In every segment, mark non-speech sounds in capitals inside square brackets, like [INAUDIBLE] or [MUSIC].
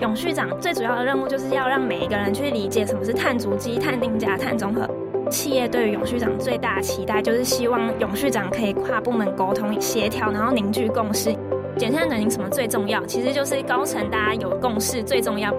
永续长最主要的任务就是要让每一个人去理解什么是碳足迹、碳定价、碳中和。企业对于永续长最大的期待就是希望永续长可以跨部门沟通协调，然后凝聚共识。减碳转型什么最重要？其实就是高层大家有共识最重要。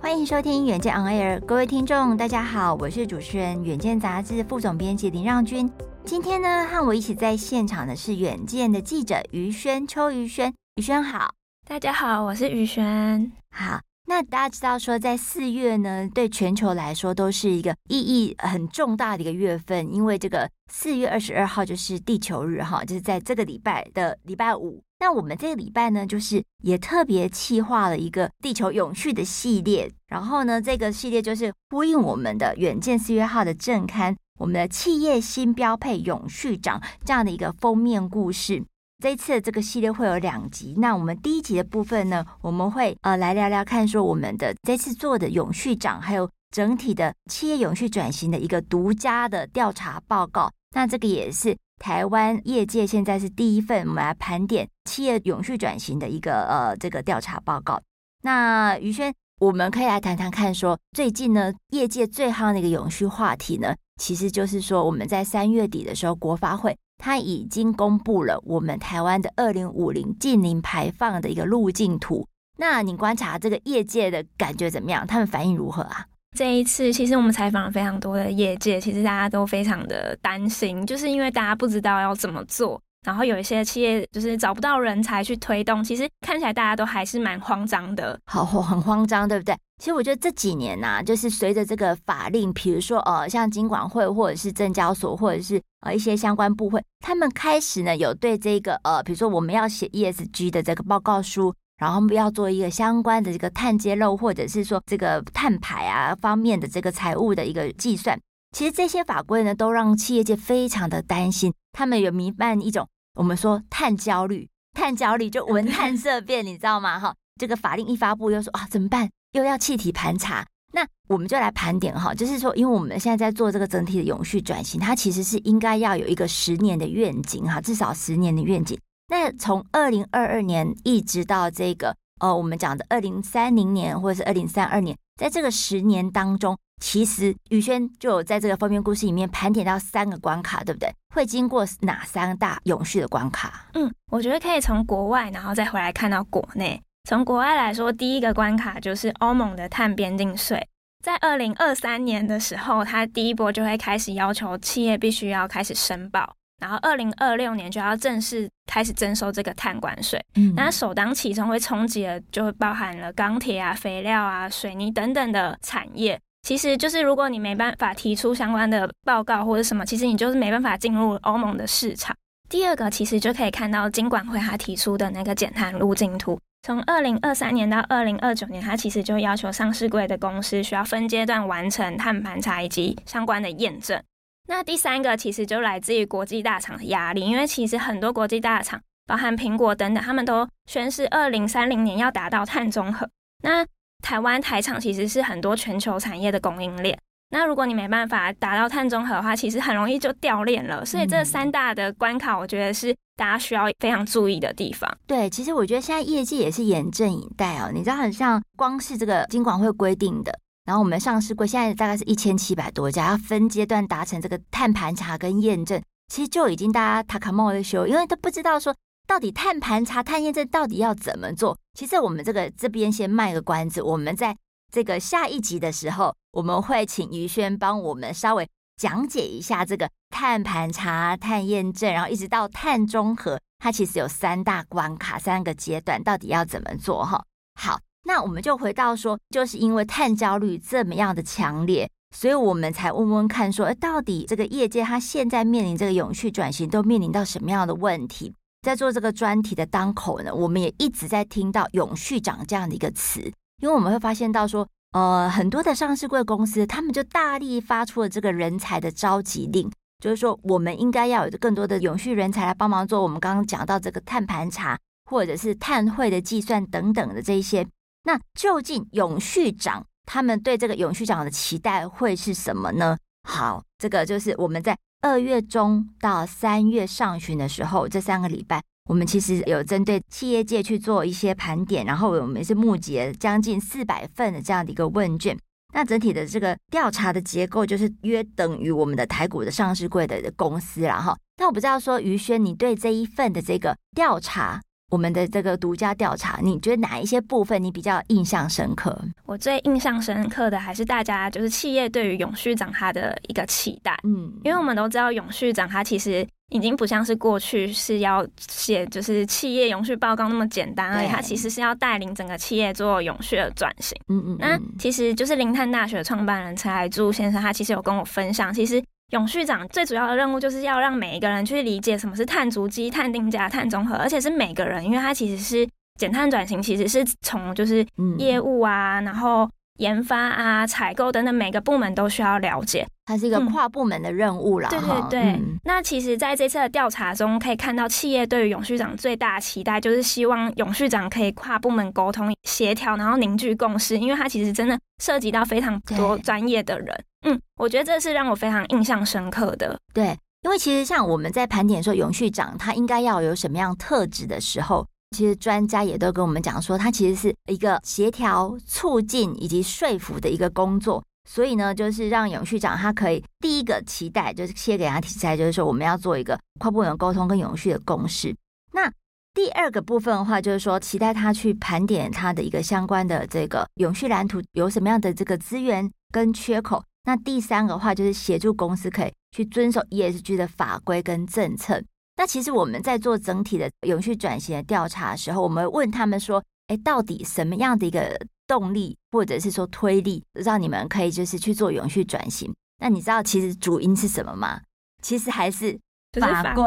欢迎收听《远见 On Air》，各位听众，大家好，我是主持人《远见》杂志副总编辑林让均。今天呢，和我一起在现场的是《远见》的记者于轩，邱于轩，于轩好，大家好，我是于轩，好。那大家知道说，在四月呢，对全球来说都是一个意义很重大的一个月份，因为这个四月二十二号就是地球日哈，就是在这个礼拜的礼拜五。那我们这个礼拜呢，就是也特别企划了一个地球永续的系列，然后呢，这个系列就是呼应我们的远见四月号的正刊，我们的企业新标配永续长这样的一个封面故事。这一次的这个系列会有两集，那我们第一集的部分呢，我们会呃来聊聊看说我们的这次做的永续长，还有整体的企业永续转型的一个独家的调查报告。那这个也是台湾业界现在是第一份，我们来盘点企业永续转型的一个呃这个调查报告。那于轩，我们可以来谈谈看说，最近呢业界最夯的一个永续话题呢，其实就是说我们在三月底的时候国发会。他已经公布了我们台湾的二零五零净零排放的一个路径图。那你观察这个业界的感觉怎么样？他们反应如何啊？这一次其实我们采访了非常多的业界，其实大家都非常的担心，就是因为大家不知道要怎么做。然后有一些企业就是找不到人才去推动，其实看起来大家都还是蛮慌张的，好，很慌张，对不对？其实我觉得这几年呐、就是随着这个法令，比如说呃，像金管会或者是证交所，或者是呃一些相关部会，他们开始呢有对这个呃，比如说我们要写 ESG 的这个报告书，然后要做一个相关的这个碳揭露，或者是说这个碳排啊方面的这个财务的一个计算。其实这些法规呢，都让企业界非常的担心，他们有弥漫一种。我们说碳焦虑，碳焦虑就闻碳 [LAUGHS] 色变，你知道吗？哈，这个法令一发布，又说啊怎么办？又要气体盘查，那我们就来盘点哈，就是说，因为我们现在在做这个整体的永续转型，它其实是应该要有一个十年的愿景哈，至少十年的愿景。那从二零二二年一直到这个呃，我们讲的二零三零年或者是二零三二年，在这个十年当中。其实宇轩就有在这个封面故事里面盘点到三个关卡，对不对？会经过哪三大永续的关卡？嗯，我觉得可以从国外，然后再回来看到国内。从国外来说，第一个关卡就是欧盟的碳边境税，在二零二三年的时候，它第一波就会开始要求企业必须要开始申报，然后二零二六年就要正式开始征收这个碳关税。嗯，那首当其冲会冲击的，就会包含了钢铁啊、肥料啊、水泥等等的产业。其实就是，如果你没办法提出相关的报告或者什么，其实你就是没办法进入欧盟的市场。第二个，其实就可以看到金管会他提出的那个减碳路径图，从二零二三年到二零二九年，它其实就要求上市柜的公司需要分阶段完成碳盘查以及相关的验证。那第三个，其实就来自于国际大厂的压力，因为其实很多国际大厂，包含苹果等等，他们都宣示二零三零年要达到碳中和。那台湾台厂其实是很多全球产业的供应链，那如果你没办法达到碳中和的话，其实很容易就掉链了。所以这三大的关卡，我觉得是大家需要非常注意的地方。对，其实我觉得现在业界也是严阵以待哦。你知道，很像光是这个金管会规定的，然后我们上市柜现在大概是一千七百多家，要分阶段达成这个碳盘查跟验证，其实就已经大家塔卡莫的修，因为都不知道说。到底碳盘查、碳验证到底要怎么做？其实我们这个这边先卖个关子，我们在这个下一集的时候，我们会请于轩帮我们稍微讲解一下这个碳盘查、碳验证，然后一直到碳中和，它其实有三大关卡、三个阶段，到底要怎么做？哈，好，那我们就回到说，就是因为碳焦虑这么样的强烈，所以我们才问问看说，到底这个业界它现在面临这个永续转型，都面临到什么样的问题？在做这个专题的当口呢，我们也一直在听到“永续长”这样的一个词，因为我们会发现到说，呃，很多的上市柜公司，他们就大力发出了这个人才的召集令，就是说，我们应该要有更多的永续人才来帮忙做我们刚刚讲到这个碳盘查，或者是碳汇的计算等等的这一些。那究竟永续长他们对这个永续长的期待会是什么呢？好，这个就是我们在二月中到三月上旬的时候，这三个礼拜，我们其实有针对企业界去做一些盘点，然后我们是募集了将近四百份的这样的一个问卷。那整体的这个调查的结构，就是约等于我们的台股的上市柜的公司了哈。但我不知道说，于轩，你对这一份的这个调查，我们的这个独家调查，你觉得哪一些部分你比较印象深刻？我最印象深刻的还是大家就是企业对于永续长它的一个期待，嗯，因为我们都知道永续长它其实已经不像是过去是要写就是企业永续报告那么简单而已，它其实是要带领整个企业做永续的转型。嗯，嗯嗯，那其实就是林碳大学创办人陈海柱先生，他其实有跟我分享，其实。永续长最主要的任务就是要让每一个人去理解什么是碳足迹、碳定价、碳中和，而且是每个人，因为它其实是减碳转型，其实是从就是业务啊，嗯、然后研发啊、采购等等每个部门都需要了解。它是一个跨部门的任务啦。对对对。嗯、那其实在这次的调查中，可以看到企业对于永续长最大的期待，就是希望永续长可以跨部门沟通协调，然后凝聚共识，因为它其实真的涉及到非常多专业的人。嗯，我觉得这是让我非常印象深刻的。对，因为其实像我们在盘点说永续长他应该要有什么样特质的时候，其实专家也都跟我们讲说，他其实是一个协调、促进以及说服的一个工作。所以呢，就是让永续长他可以第一个期待，就是先给他提出来，就是说我们要做一个跨部门沟通跟永续的共识。那第二个部分的话，就是说期待他去盘点他的一个相关的这个永续蓝图有什么样的这个资源跟缺口。那第三个话就是协助公司可以去遵守 ESG 的法规跟政策。那其实我们在做整体的永续转型的调查的时候，我们问他们说：“哎，到底什么样的一个动力，或者是说推力，让你们可以就是去做永续转型？”那你知道其实主因是什么吗？其实还是法规。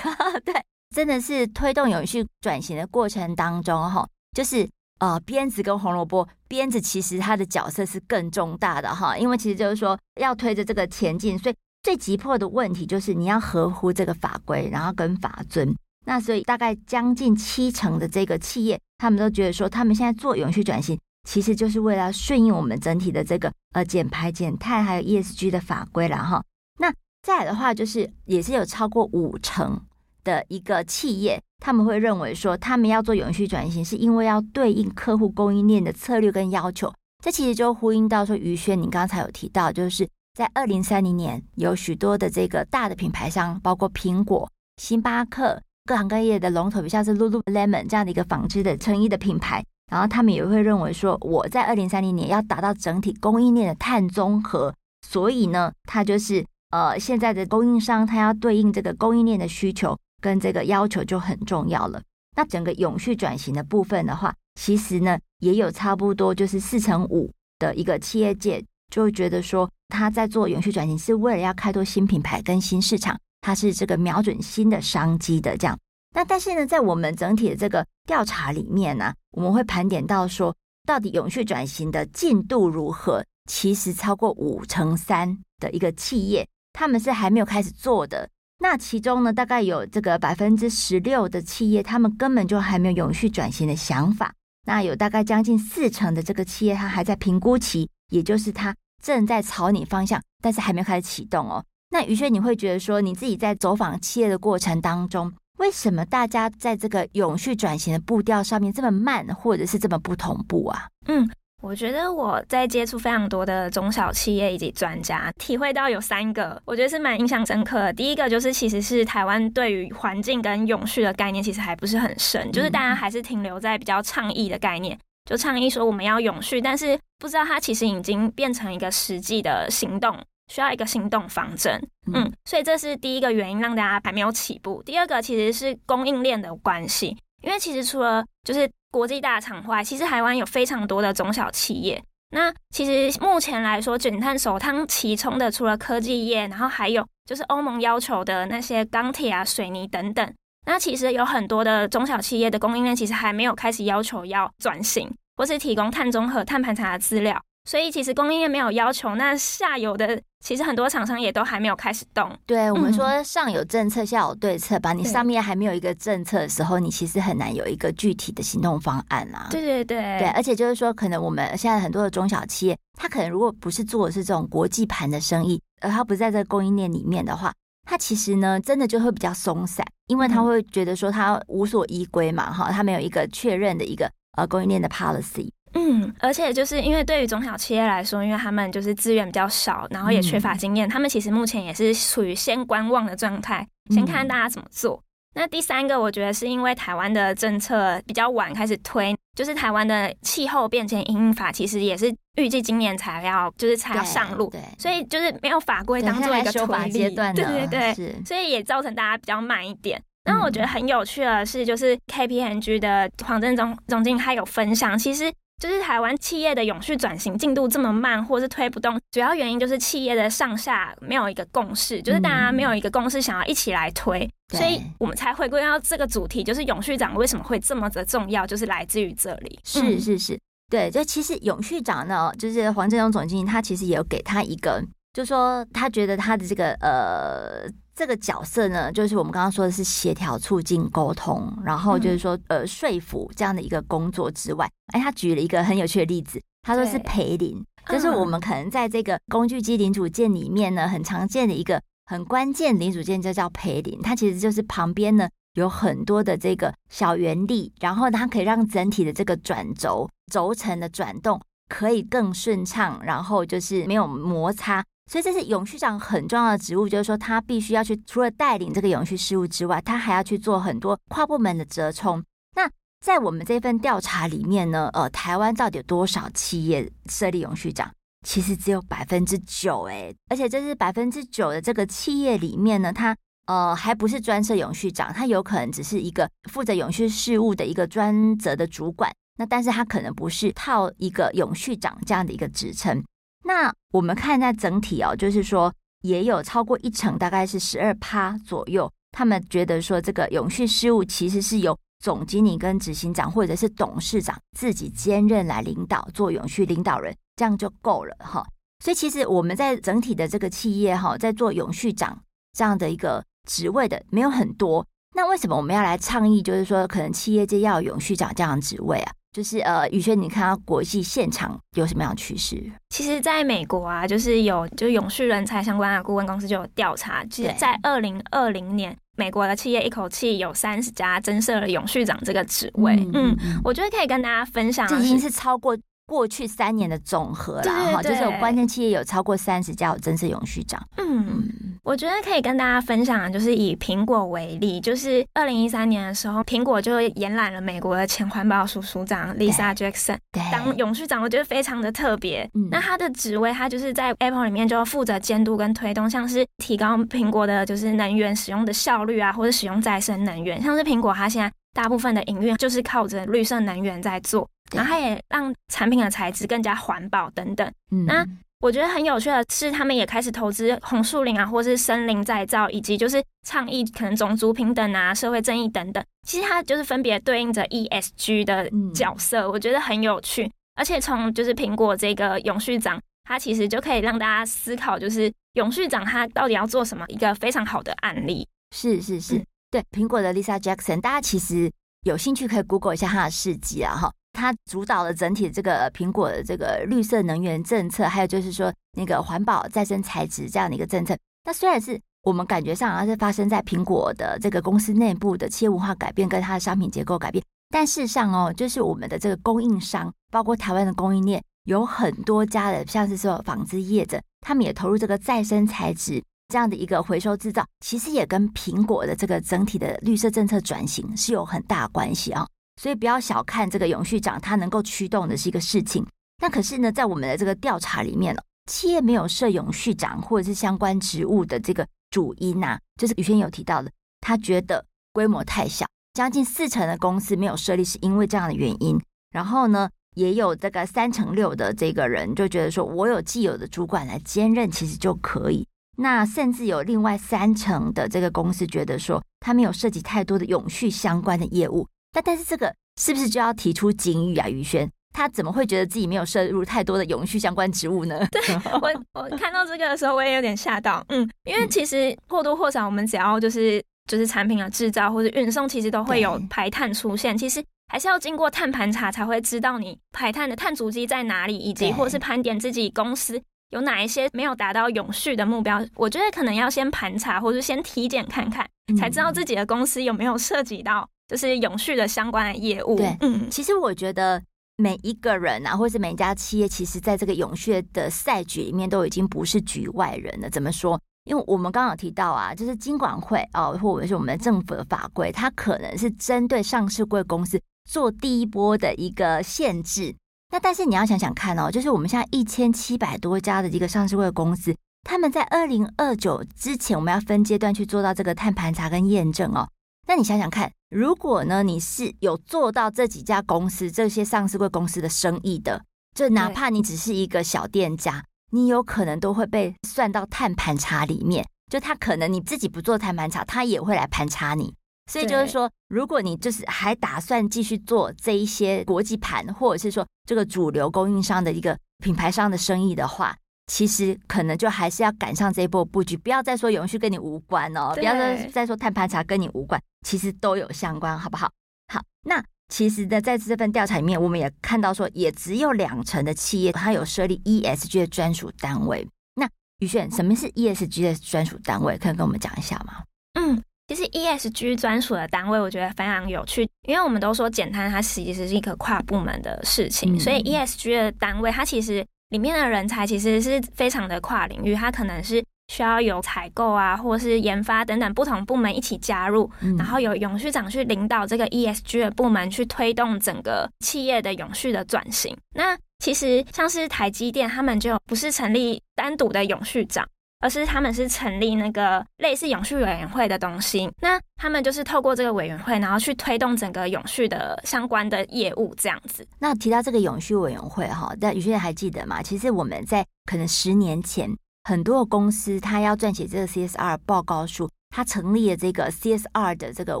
[LAUGHS] 对，真的是推动永续转型的过程当中，哈，就是。呃，鞭子跟红萝卜，鞭子其实它的角色是更重大的哈，因为其实就是说要推着这个前进，所以最急迫的问题就是你要合乎这个法规，然后跟法遵。那所以大概将近七成的这个企业，他们都觉得说，他们现在做永续转型，其实就是为了顺应我们整体的这个呃减排减碳还有 ESG 的法规了哈。那再来的话，就是也是有超过五成的一个企业。他们会认为说，他们要做永续转型，是因为要对应客户供应链的策略跟要求。这其实就呼应到说，于轩，你刚才有提到，就是在二零三零年，有许多的这个大的品牌商，包括苹果、星巴克，各行各业的龙头，像是 Lululemon 这样的一个纺织的成衣的品牌，然后他们也会认为说，我在二零三零年要达到整体供应链的碳中和，所以呢，它就是呃，现在的供应商，他要对应这个供应链的需求。跟这个要求就很重要了。那整个永续转型的部分的话，其实呢也有差不多就是四成五的一个企业界就会觉得说，他在做永续转型是为了要开拓新品牌跟新市场，他是这个瞄准新的商机的这样。那但是呢，在我们整体的这个调查里面呢，我们会盘点到说，到底永续转型的进度如何？其实超过五成三的一个企业，他们是还没有开始做的。那其中呢，大概有这个百分之十六的企业，他们根本就还没有永续转型的想法。那有大概将近四成的这个企业，它还在评估期，也就是它正在朝你方向，但是还没有开始启动哦。那于轩，你会觉得说，你自己在走访企业的过程当中，为什么大家在这个永续转型的步调上面这么慢，或者是这么不同步啊？嗯。我觉得我在接触非常多的中小企业以及专家，体会到有三个，我觉得是蛮印象深刻的。第一个就是，其实是台湾对于环境跟永续的概念其实还不是很深，就是大家还是停留在比较倡议的概念，就倡议说我们要永续，但是不知道它其实已经变成一个实际的行动，需要一个行动方针。嗯，所以这是第一个原因，让大家还没有起步。第二个其实是供应链的关系，因为其实除了就是。国际大厂外，其实台湾有非常多的中小企业。那其实目前来说，卷碳首当其冲的，除了科技业，然后还有就是欧盟要求的那些钢铁啊、水泥等等。那其实有很多的中小企业的供应链，其实还没有开始要求要转型，或是提供碳中和、碳盘查的资料。所以其实供应链没有要求，那下游的其实很多厂商也都还没有开始动。对，我们说上有政策，下有对策吧。你上面还没有一个政策的时候，你其实很难有一个具体的行动方案啊。对对对，对，而且就是说，可能我们现在很多的中小企业，它可能如果不是做的是这种国际盘的生意，而它不在这个供应链里面的话，他其实呢，真的就会比较松散，因为他会觉得说他无所依归嘛，哈，他没有一个确认的一个呃供应链的 policy。嗯，而且就是因为对于中小企业来说，因为他们就是资源比较少，然后也缺乏经验，嗯、他们其实目前也是处于先观望的状态，先看大家怎么做。嗯、那第三个，我觉得是因为台湾的政策比较晚开始推，就是台湾的气候变迁因应法，其实也是预计今年才要，就是才要上路，对，对，所以就是没有法规当做一个推力阶段，[LAUGHS] 对对对，是所以也造成大家比较慢一点。那我觉得很有趣的是，就是 KPMG 的黄振中总经理他有分享，其实。就是台湾企业的永续转型进度这么慢，或是推不动，主要原因就是企业的上下没有一个共识，就是大家没有一个共识想要一起来推，嗯、所以我们才回归到这个主题，就是永续长为什么会这么的重要，就是来自于这里。是是是，对，就其实永续长呢，就是黄振中总经理，他其实也有给他一个，就是说他觉得他的这个呃。这个角色呢，就是我们刚刚说的是协调、促进、沟通，然后就是说呃说服这样的一个工作之外，哎，他举了一个很有趣的例子，他说是陪邻，对就是我们可能在这个工具机零组件里面呢，很常见的一个很关键零组件就叫陪邻，它其实就是旁边呢有很多的这个小原力，然后它可以让整体的这个转轴轴承的转动可以更顺畅，然后就是没有摩擦。所以这是永续长很重要的职务，就是说他必须要去除了带领这个永续事务之外，他还要去做很多跨部门的折冲。那在我们这份调查里面呢，呃，台湾到底有多少企业设立永续长？其实只有百分之九，诶，而且这是百分之九的这个企业里面呢，它呃还不是专设永续长，它有可能只是一个负责永续事务的一个专责的主管，那但是他可能不是套一个永续长这样的一个职称。那我们看一下整体哦，就是说也有超过一成，大概是十二趴左右，他们觉得说这个永续事务其实是由总经理跟执行长或者是董事长自己兼任来领导，做永续领导人，这样就够了哈。所以其实我们在整体的这个企业哈，在做永续长这样的一个职位的没有很多。那为什么我们要来倡议？就是说，可能企业界要永续长这样的职位啊？就是呃，宇轩，你看到国际现场有什么样的趋势？其实，在美国啊，就是有就永续人才相关的顾问公司就有调查，其实，在二零二零年，美国的企业一口气有三十家增设了永续长这个职位。嗯，嗯，我觉得可以跟大家分享，这已经是超过。过去三年的总和啦哈，就是有关键企业有超过三十家有增设永续长。嗯，嗯。我觉得可以跟大家分享，就是以苹果为例，就是二零一三年的时候，苹果就延揽了美国的前环保署署长 Lisa Jackson 当永续长，我觉得非常的特别。嗯、那他的职位，他就是在 Apple 里面就负责监督跟推动，像是提高苹果的就是能源使用的效率啊，或者使用再生能源，像是苹果它现在大部分的营运就是靠着绿色能源在做。然后它也让产品的材质更加环保等等。嗯，那我觉得很有趣的是，他们也开始投资红树林啊，或是森林再造，以及就是倡议可能种族平等啊、社会正义等等。其实它就是分别对应着 ESG 的角色，我觉得很有趣。而且从就是苹果这个永续长，它其实就可以让大家思考，就是永续长它到底要做什么，一个非常好的案例。是是是，对苹果的 Lisa Jackson，大家其实有兴趣可以 Google 一下他的事迹啊，哈。他主导了整体这个苹果的这个绿色能源政策，还有就是说那个环保再生材质这样的一个政策。那虽然是我们感觉上好像是发生在苹果的这个公司内部的企业文化改变跟它的商品结构改变，但事实上哦，就是我们的这个供应商，包括台湾的供应链，有很多家的，像是说纺织业者，他们也投入这个再生材质这样的一个回收制造，其实也跟苹果的这个整体的绿色政策转型是有很大关系啊。所以不要小看这个永续长，它能够驱动的是一个事情。那可是呢，在我们的这个调查里面，企业没有设永续长或者是相关职务的这个主因呐、啊，就是宇轩有提到的，他觉得规模太小，将近四成的公司没有设立是因为这样的原因。然后呢，也有这个三成六的这个人就觉得说，我有既有的主管来兼任，其实就可以。那甚至有另外三成的这个公司觉得说，他没有涉及太多的永续相关的业务。那但是这个是不是就要提出警语啊？宇轩，他怎么会觉得自己没有涉入太多的永续相关职务呢？[LAUGHS] 对，我，我看到这个的时候，我也有点吓到。嗯，因为其实或多或少，我们只要就是就是产品的制造或者运送，其实都会有排碳出现。其实还是要经过碳盘查才会知道你排碳的碳足迹在哪里，以及或是盘点自己公司有哪一些没有达到永续的目标？我觉得可能要先盘查，或者先体检看看，才知道自己的公司有没有涉及到就是永续的相关的业务。对，嗯，其实我觉得每一个人啊，或者是每一家企业，其实在这个永续的赛局里面，都已经不是局外人了。怎么说？因为我们刚刚有提到啊，就是金管会哦，或者是我们政府的法规，它可能是针对上市柜公司做第一波的一个限制。那但是你要想想看哦，就是我们现在一千七百多家的一个上市柜公司，他们在二零二九之前，我们要分阶段去做到这个碳盘查跟验证哦。那你想想看，如果呢你是有做到这几家公司这些上市会公司的生意的，就哪怕你只是一个小店家，你有可能都会被算到碳盘查里面。就他可能你自己不做碳盘查，他也会来盘查你。所以就是说，如果你就是还打算继续做这一些国际盘，或者是说这个主流供应商的一个品牌商的生意的话，其实可能就还是要赶上这一波布局，不要再说永续跟你无关哦，不要再再说碳盘查跟你无关，其实都有相关，好不好？好，那其实呢，在这份调查里面，我们也看到说，也只有两成的企业它有设立 ESG 的专属单位。那宇轩，什么是 ESG 的专属单位？可以跟我们讲一下吗？嗯。其实 ESG 专属的单位，我觉得非常有趣，因为我们都说减碳它其实是一个跨部门的事情，嗯、所以 ESG 的单位它其实里面的人才其实是非常的跨领域，它可能是需要有采购啊，或是研发等等不同部门一起加入，嗯、然后有永续长去领导这个 ESG 的部门去推动整个企业的永续的转型。那其实像是台积电，他们就不是成立单独的永续长。而是他们是成立那个类似永续委员会的东西，那他们就是透过这个委员会，然后去推动整个永续的相关的业务这样子。那提到这个永续委员会哈，但有些人还记得吗？其实我们在可能十年前，很多公司他要撰写这个 CSR 报告书，他成立了这个 CSR 的这个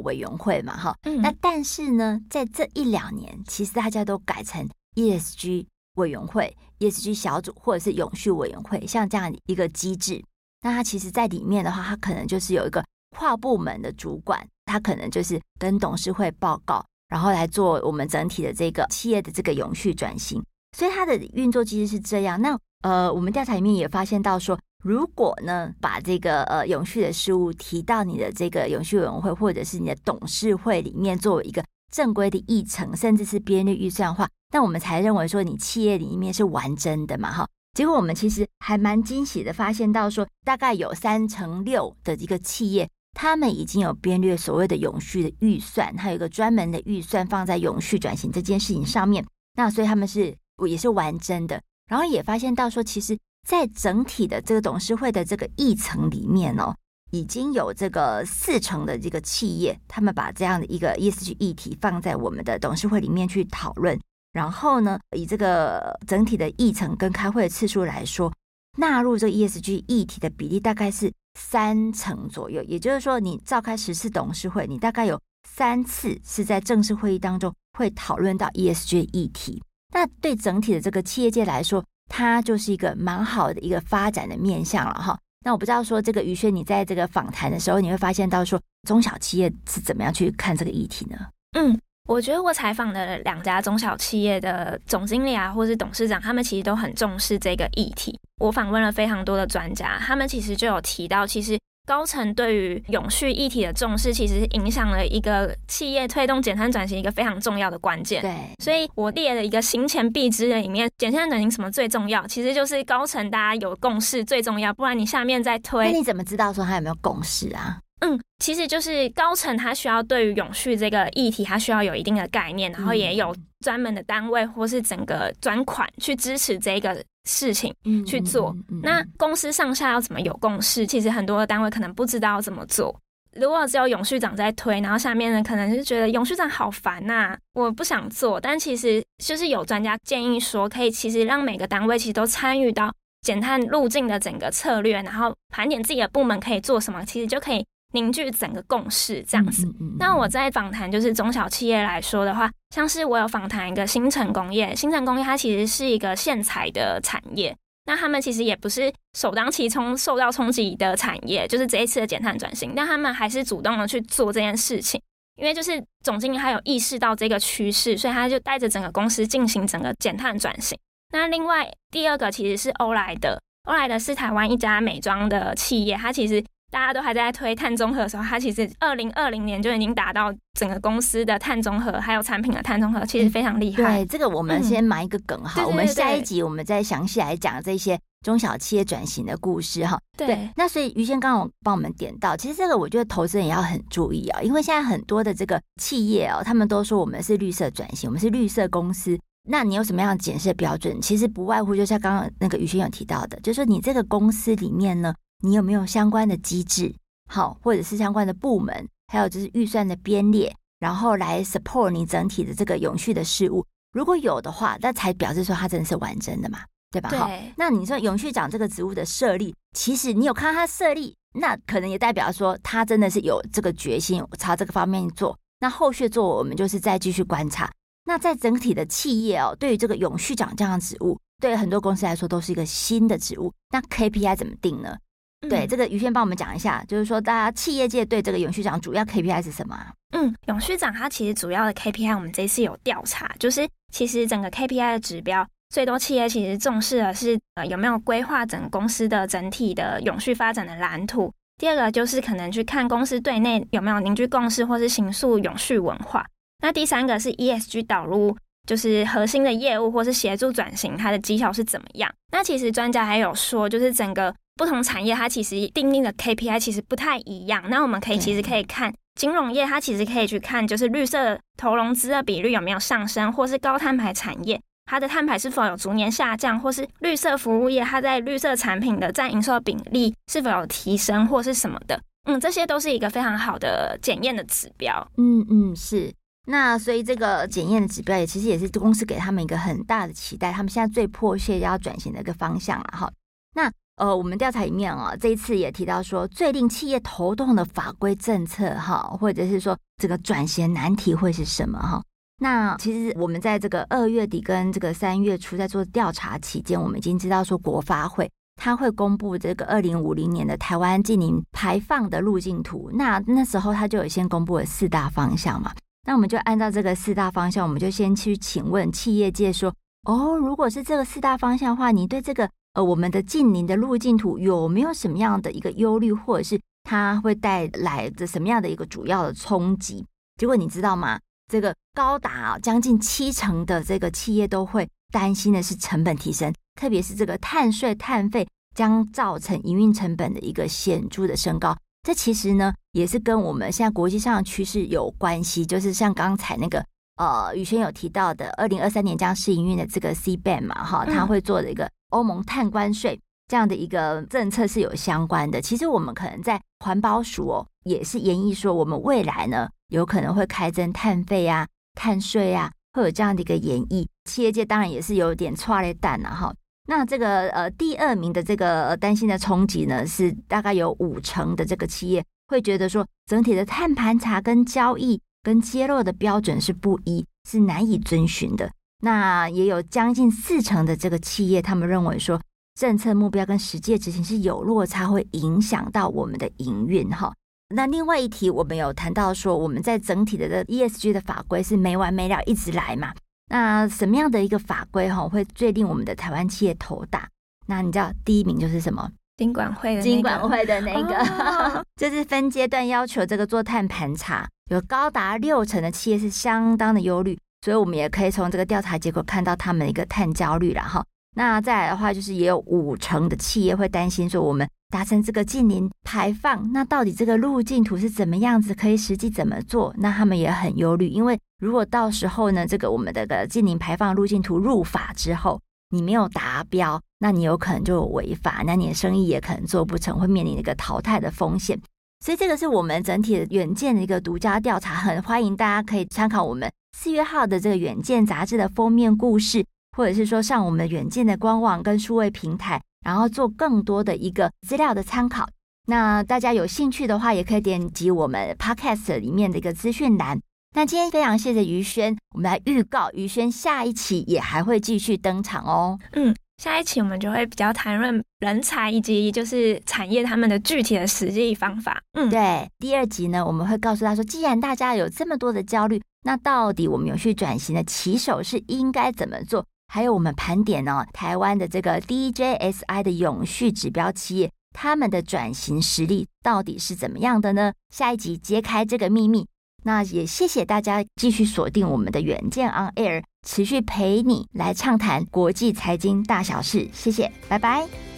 委员会嘛哈。嗯。那但是呢，在这一两年，其实大家都改成 ESG 委员会、ESG 小组或者是永续委员会，像这样一个机制。那他其实，在里面的话，他可能就是有一个跨部门的主管，他可能就是跟董事会报告，然后来做我们整体的这个企业的这个永续转型。所以它的运作机制是这样。那呃，我们调查里面也发现到说，如果呢把这个呃永续的事务提到你的这个永续委员会或者是你的董事会里面作为一个正规的议程，甚至是编列预算的话，那我们才认为说你企业里面是完整的嘛，哈。结果我们其实还蛮惊喜的，发现到说，大概有三成六的一个企业，他们已经有编列所谓的永续的预算，还有一个专门的预算放在永续转型这件事情上面。那所以他们是也是完整的。然后也发现到说，其实，在整体的这个董事会的这个议程里面哦，已经有这个四成的这个企业，他们把这样的一个 ESG 议题放在我们的董事会里面去讨论。然后呢，以这个整体的议程跟开会的次数来说，纳入这个 ESG 议题的比例大概是三成左右。也就是说，你召开十次董事会，你大概有三次是在正式会议当中会讨论到 ESG 议题。那对整体的这个企业界来说，它就是一个蛮好的一个发展的面向了哈。那我不知道说这个宇轩，你在这个访谈的时候，你会发现到说中小企业是怎么样去看这个议题呢？嗯。我觉得我采访的两家中小企业的总经理啊，或是董事长，他们其实都很重视这个议题。我访问了非常多的专家，他们其实就有提到，其实高层对于永续议题的重视，其实影响了一个企业推动减碳转型一个非常重要的关键。对，所以我列了一个行前必知的里面，减碳转型什么最重要？其实就是高层大家有共识最重要，不然你下面再推，那你怎么知道说他有没有共识啊？嗯，其实就是高层他需要对于永续这个议题，他需要有一定的概念，然后也有专门的单位或是整个专款去支持这个事情去做。那公司上下要怎么有共识？其实很多的单位可能不知道怎么做。如果只有永续长在推，然后下面呢可能是觉得永续长好烦呐，我不想做。但其实就是有专家建议说，可以其实让每个单位其实都参与到减碳路径的整个策略，然后盘点自己的部门可以做什么，其实就可以。凝聚整个共识这样子。那我在访谈就是中小企业来说的话，像是我有访谈一个新城工业，新城工业它其实是一个线材的产业，那他们其实也不是首当其冲受到冲击的产业，就是这一次的减碳转型，但他们还是主动的去做这件事情，因为就是总经理他有意识到这个趋势，所以他就带着整个公司进行整个减碳转型。那另外第二个其实是欧莱德。欧莱德是台湾一家美妆的企业，它其实大家都还在推碳中和的时候，它其实二零二零年就已经达到整个公司的碳中和，还有产品的碳中和，其实非常厉害。对，这个我们先埋一个梗哈，嗯、我们下一集我们再详细来讲这些。中小企业转型的故事，哈，对，那所以于先刚刚帮我们点到，其实这个我觉得投资人也要很注意啊，因为现在很多的这个企业哦，他们都说我们是绿色转型，我们是绿色公司。那你有什么样的检视标准？其实不外乎就像刚刚那个于轩有提到的，就是说你这个公司里面呢，你有没有相关的机制，好，或者是相关的部门，还有就是预算的编列，然后来 support 你整体的这个永续的事务。如果有的话，那才表示说它真的是完整的嘛。对吧？好对，那你说永续长这个职务的设立，其实你有看到它设立，那可能也代表说它真的是有这个决心朝这个方面做。那后续做，我们就是再继续观察。那在整体的企业哦，对于这个永续长这样的职务，对很多公司来说都是一个新的职务。那 KPI 怎么定呢？嗯、对，这个于轩帮我们讲一下，就是说大家企业界对这个永续长主要 KPI 是什么？嗯，永续长它其实主要的 KPI，我们这次有调查，就是其实整个 KPI 的指标。最多企业其实重视的是呃有没有规划整个公司的整体的永续发展的蓝图。第二个就是可能去看公司对内有没有凝聚共识或是形塑永续文化。那第三个是 ESG 导入，就是核心的业务或是协助转型，它的绩效是怎么样？那其实专家还有说，就是整个不同产业它其实定定的 KPI 其实不太一样。那我们可以其实可以看金融业，它其实可以去看就是绿色投融资的比率有没有上升，或是高碳排产业。它的碳排是否有逐年下降，或是绿色服务业它在绿色产品的占营收比例是否有提升，或是什么的？嗯，这些都是一个非常好的检验的指标。嗯嗯，是。那所以这个检验的指标也其实也是公司给他们一个很大的期待，他们现在最迫切要转型的一个方向了哈。那呃，我们调查里面啊，这一次也提到说，最令企业头痛的法规政策哈，或者是说这个转型难题会是什么哈？那其实我们在这个二月底跟这个三月初在做调查期间，我们已经知道说国发会它会公布这个二零五零年的台湾净零排放的路径图。那那时候它就有先公布了四大方向嘛。那我们就按照这个四大方向，我们就先去请问企业界说：哦，如果是这个四大方向的话，你对这个呃我们的近邻的路径图有没有什么样的一个忧虑，或者是它会带来的什么样的一个主要的冲击？结果你知道吗？这个高达将近七成的这个企业都会担心的是成本提升，特别是这个碳税、碳费将造成营运成本的一个显著的升高。这其实呢，也是跟我们现在国际上的趋势有关系。就是像刚才那个呃，宇轩有提到的，二零二三年将试营运的这个 C band 嘛，哈，它会做的一个欧盟碳关税这样的一个政策是有相关的。其实我们可能在环保署哦，也是研议说，我们未来呢。有可能会开征碳费啊、碳税啊，会有这样的一个演绎。企业界当然也是有点剉咧等了哈。那这个呃第二名的这个担心的冲击呢，是大概有五成的这个企业会觉得说，整体的碳盘查跟交易跟揭露的标准是不一，是难以遵循的。那也有将近四成的这个企业，他们认为说，政策目标跟实际执行是有落差，会影响到我们的营运哈。那另外一题，我们有谈到说，我们在整体的这 ESG 的法规是没完没了，一直来嘛。那什么样的一个法规哈，会最令我们的台湾企业头大？那你知道第一名就是什么？金管会的金管会的那个，哦、[LAUGHS] 就是分阶段要求这个做碳盘查，有高达六成的企业是相当的忧虑，所以我们也可以从这个调查结果看到他们的一个碳焦虑了哈。那再来的话，就是也有五成的企业会担心说，我们达成这个净零排放，那到底这个路径图是怎么样子？可以实际怎么做？那他们也很忧虑，因为如果到时候呢，这个我们的个净零排放路径图入法之后，你没有达标，那你有可能就违法，那你的生意也可能做不成，会面临一个淘汰的风险。所以这个是我们整体的远见的一个独家调查，很欢迎大家可以参考我们四月号的这个远见杂志的封面故事。或者是说上我们远见的官网跟数位平台，然后做更多的一个资料的参考。那大家有兴趣的话，也可以点击我们 Podcast 里面的一个资讯栏。那今天非常谢谢于轩，我们来预告于轩下一期也还会继续登场哦。嗯，下一期我们就会比较谈论人才以及就是产业他们的具体的实际方法。嗯，对。第二集呢，我们会告诉他说，既然大家有这么多的焦虑，那到底我们永续转型的起手是应该怎么做？还有我们盘点哦，台湾的这个 DJSI 的永续指标企业，他们的转型实力到底是怎么样的呢？下一集揭开这个秘密。那也谢谢大家继续锁定我们的远见 On Air，持续陪你来畅谈国际财经大小事。谢谢，拜拜。